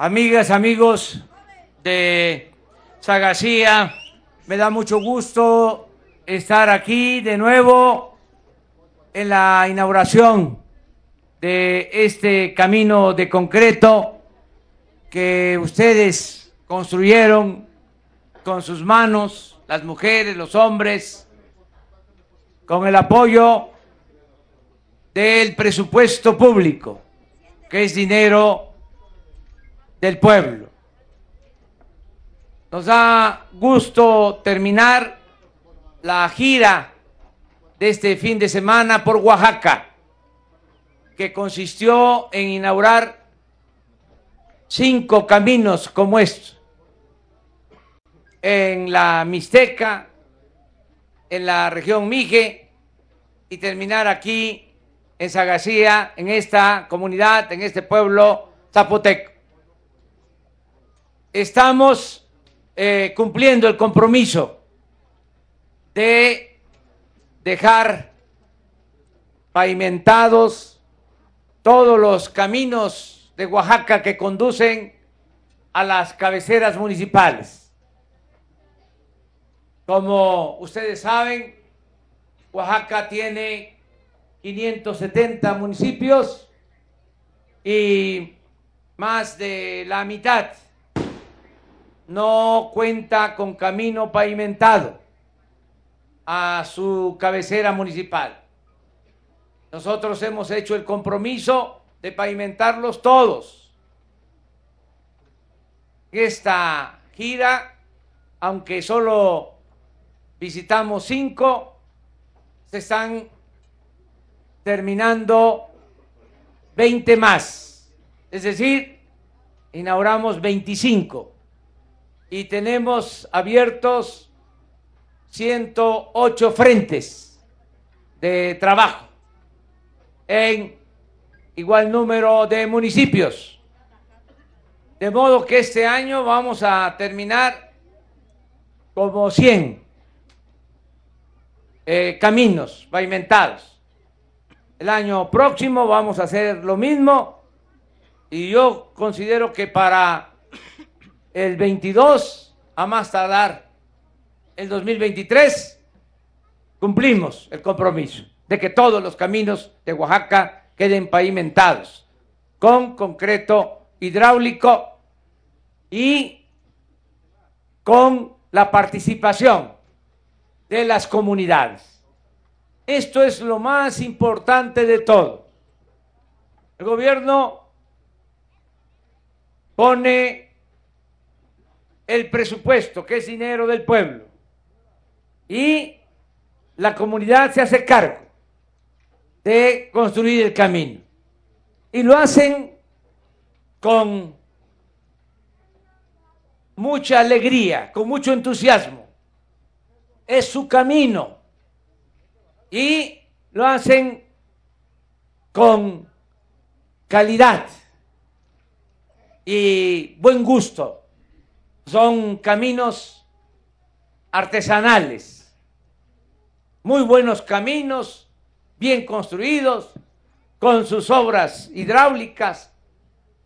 amigas, amigos de Sagacía, me da mucho gusto estar aquí de nuevo en la inauguración de este camino de concreto que ustedes construyeron con sus manos, las mujeres, los hombres, con el apoyo del presupuesto público, que es dinero del pueblo. Nos da gusto terminar la gira de este fin de semana por Oaxaca, que consistió en inaugurar cinco caminos como estos, en la Mixteca, en la región Mije, y terminar aquí en Sagacía, en esta comunidad, en este pueblo zapoteco. Estamos eh, cumpliendo el compromiso de dejar pavimentados todos los caminos de Oaxaca que conducen a las cabeceras municipales. Como ustedes saben, Oaxaca tiene 570 municipios y más de la mitad no cuenta con camino pavimentado a su cabecera municipal. Nosotros hemos hecho el compromiso de pavimentarlos todos. Esta gira, aunque solo visitamos cinco, se están terminando 20 más. Es decir, inauguramos 25 y tenemos abiertos 108 frentes de trabajo en igual número de municipios. De modo que este año vamos a terminar como 100 eh, caminos pavimentados. El año próximo vamos a hacer lo mismo y yo considero que para el 22, a más tardar el 2023, cumplimos el compromiso de que todos los caminos de Oaxaca queden pavimentados con concreto hidráulico y con la participación de las comunidades. Esto es lo más importante de todo. El gobierno pone el presupuesto, que es dinero del pueblo, y la comunidad se hace cargo de construir el camino. Y lo hacen con mucha alegría, con mucho entusiasmo. Es su camino y lo hacen con calidad y buen gusto. Son caminos artesanales, muy buenos caminos, bien construidos, con sus obras hidráulicas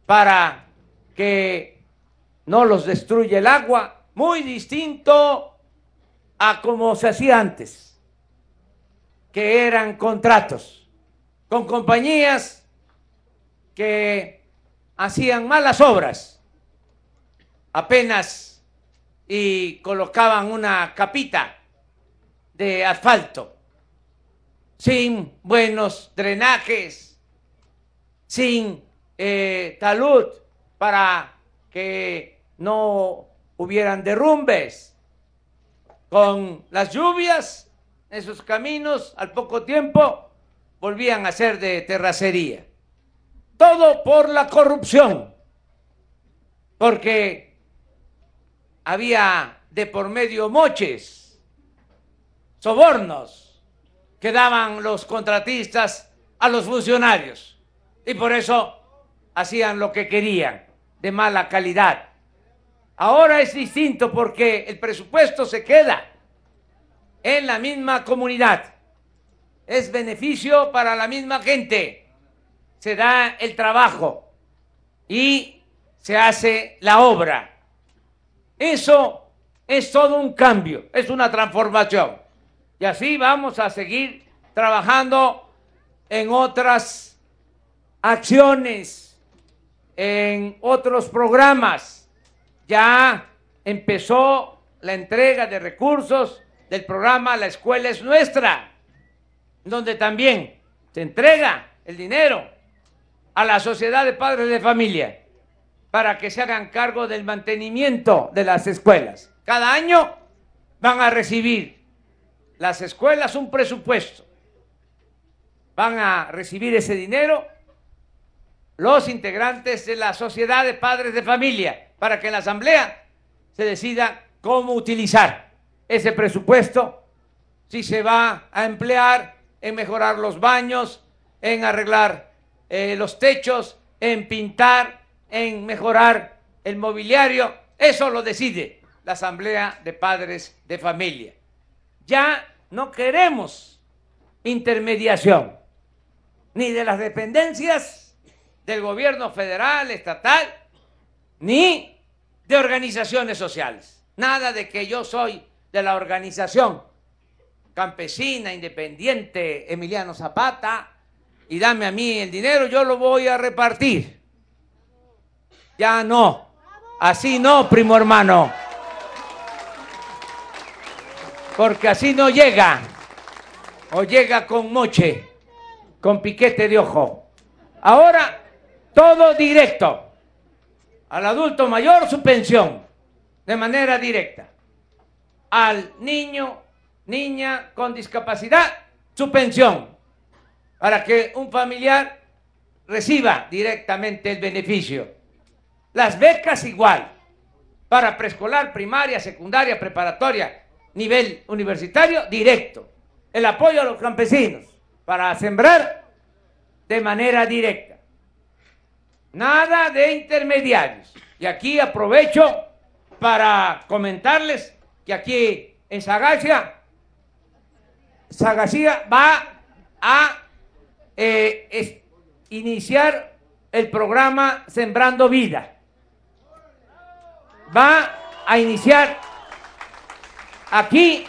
para que no los destruya el agua, muy distinto a como se hacía antes que eran contratos con compañías que hacían malas obras, apenas y colocaban una capita de asfalto, sin buenos drenajes, sin eh, talud para que no hubieran derrumbes. Con las lluvias esos caminos al poco tiempo volvían a ser de terracería. Todo por la corrupción, porque había de por medio moches, sobornos que daban los contratistas a los funcionarios y por eso hacían lo que querían, de mala calidad. Ahora es distinto porque el presupuesto se queda en la misma comunidad. Es beneficio para la misma gente. Se da el trabajo y se hace la obra. Eso es todo un cambio, es una transformación. Y así vamos a seguir trabajando en otras acciones, en otros programas. Ya empezó la entrega de recursos del programa La Escuela es Nuestra, donde también se entrega el dinero a la sociedad de padres de familia para que se hagan cargo del mantenimiento de las escuelas. Cada año van a recibir las escuelas un presupuesto. Van a recibir ese dinero los integrantes de la sociedad de padres de familia para que en la asamblea se decida cómo utilizar ese presupuesto, si se va a emplear en mejorar los baños, en arreglar eh, los techos, en pintar, en mejorar el mobiliario. Eso lo decide la Asamblea de Padres de Familia. Ya no queremos intermediación, ni de las dependencias del gobierno federal, estatal, ni de organizaciones sociales. Nada de que yo soy de la organización campesina, independiente, Emiliano Zapata, y dame a mí el dinero, yo lo voy a repartir. Ya no, así no, primo hermano. Porque así no llega, o llega con moche, con piquete de ojo. Ahora, todo directo. Al adulto mayor su pensión, de manera directa. Al niño, niña con discapacidad, su pensión para que un familiar reciba directamente el beneficio. Las becas igual, para preescolar, primaria, secundaria, preparatoria, nivel universitario, directo. El apoyo a los campesinos para sembrar de manera directa. Nada de intermediarios. Y aquí aprovecho para comentarles que aquí en Sagacia, Sagacía va a eh, iniciar el programa Sembrando Vida. Va a iniciar aquí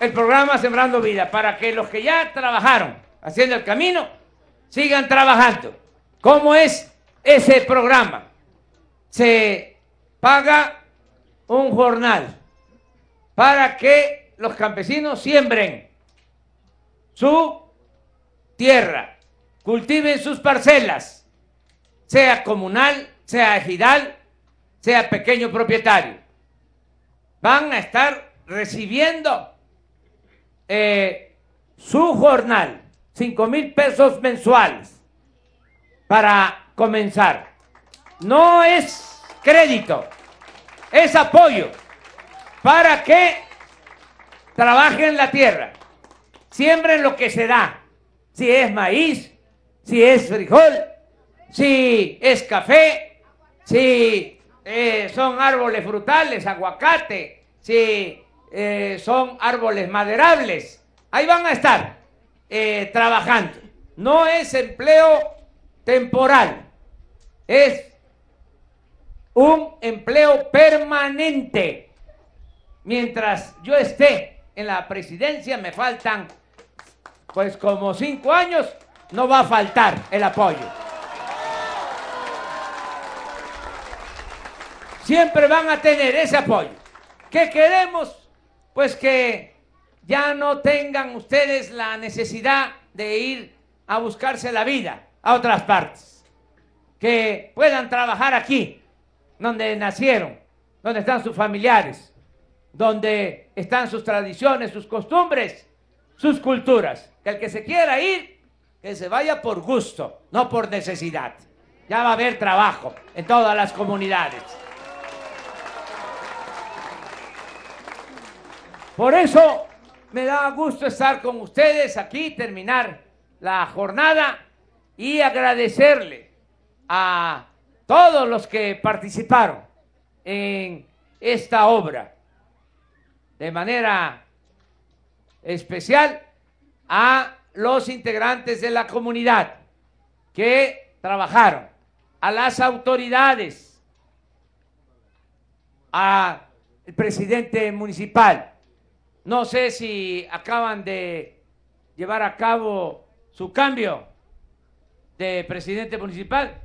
el programa Sembrando Vida para que los que ya trabajaron haciendo el camino sigan trabajando. ¿Cómo es ese programa? Se paga un jornal para que los campesinos siembren su tierra, cultiven sus parcelas, sea comunal, sea ejidal, sea pequeño propietario. Van a estar recibiendo eh, su jornal, cinco mil pesos mensuales, para comenzar. No es crédito, es apoyo para que trabajen la tierra, siembren lo que se da si es maíz, si es frijol, si es café, si eh, son árboles frutales, aguacate, si eh, son árboles maderables. Ahí van a estar eh, trabajando. No es empleo temporal, es un empleo permanente. Mientras yo esté en la presidencia me faltan pues como cinco años, no va a faltar el apoyo. Siempre van a tener ese apoyo. ¿Qué queremos? Pues que ya no tengan ustedes la necesidad de ir a buscarse la vida a otras partes. Que puedan trabajar aquí, donde nacieron, donde están sus familiares, donde están sus tradiciones, sus costumbres, sus culturas que el que se quiera ir, que se vaya por gusto, no por necesidad. Ya va a haber trabajo en todas las comunidades. Por eso me da gusto estar con ustedes aquí, terminar la jornada y agradecerle a todos los que participaron en esta obra. De manera especial a los integrantes de la comunidad que trabajaron, a las autoridades al presidente municipal. No sé si acaban de llevar a cabo su cambio de presidente municipal.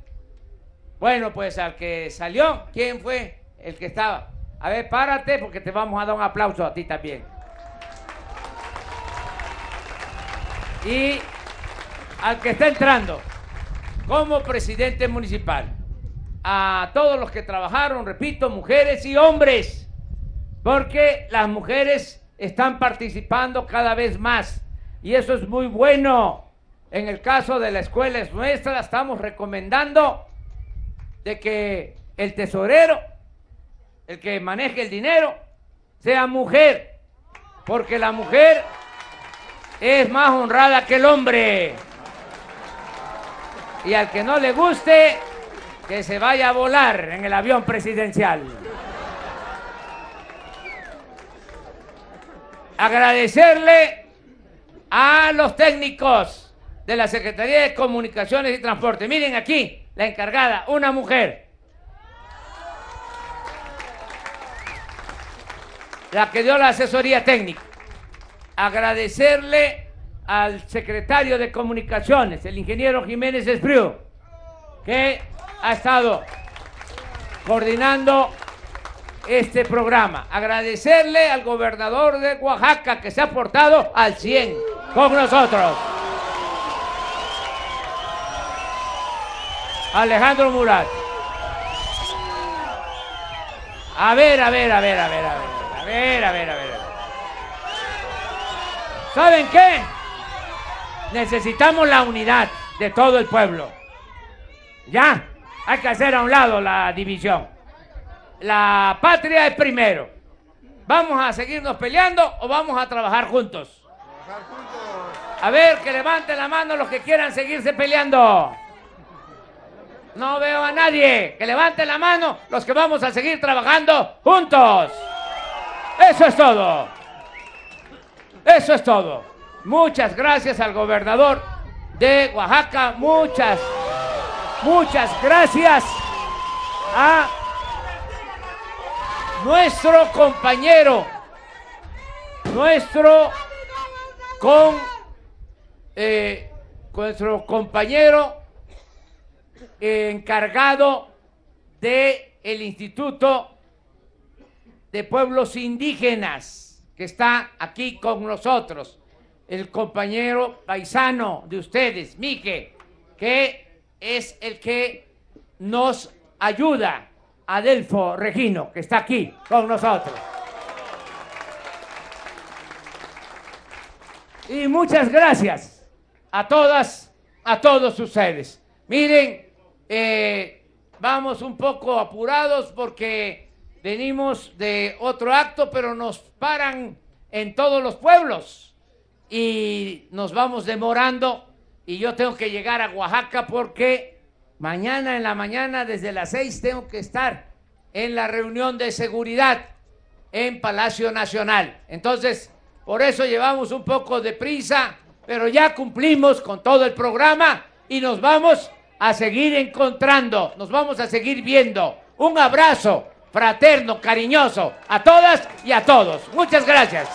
Bueno, pues al que salió, ¿quién fue el que estaba? A ver, párate porque te vamos a dar un aplauso a ti también. Y al que está entrando como presidente municipal, a todos los que trabajaron, repito, mujeres y hombres, porque las mujeres están participando cada vez más y eso es muy bueno. En el caso de la escuela es nuestra, estamos recomendando de que el tesorero, el que maneje el dinero, sea mujer, porque la mujer es más honrada que el hombre. Y al que no le guste, que se vaya a volar en el avión presidencial. Agradecerle a los técnicos de la Secretaría de Comunicaciones y Transporte. Miren aquí, la encargada, una mujer. La que dio la asesoría técnica. Agradecerle al secretario de Comunicaciones, el ingeniero Jiménez Espriu, que ha estado coordinando este programa. Agradecerle al gobernador de Oaxaca que se ha portado al 100 con nosotros. Alejandro Murat. A ver, a ver, a ver, a ver, a ver, a ver, a ver, a ver. ¿Saben qué? Necesitamos la unidad de todo el pueblo. Ya, hay que hacer a un lado la división. La patria es primero. ¿Vamos a seguirnos peleando o vamos a trabajar juntos? A ver, que levanten la mano los que quieran seguirse peleando. No veo a nadie. Que levanten la mano los que vamos a seguir trabajando juntos. Eso es todo. Eso es todo. Muchas gracias al gobernador de Oaxaca. Muchas, muchas gracias a nuestro compañero, nuestro con eh, nuestro compañero encargado de el Instituto de Pueblos Indígenas que está aquí con nosotros, el compañero paisano de ustedes, Mique, que es el que nos ayuda, Adelfo Regino, que está aquí con nosotros. Y muchas gracias a todas, a todos ustedes. Miren, eh, vamos un poco apurados porque venimos de otro acto, pero nos paran en todos los pueblos y nos vamos demorando y yo tengo que llegar a Oaxaca porque mañana en la mañana desde las seis tengo que estar en la reunión de seguridad en Palacio Nacional. Entonces, por eso llevamos un poco de prisa, pero ya cumplimos con todo el programa y nos vamos a seguir encontrando, nos vamos a seguir viendo. Un abrazo fraterno, cariñoso a todas y a todos. Muchas gracias.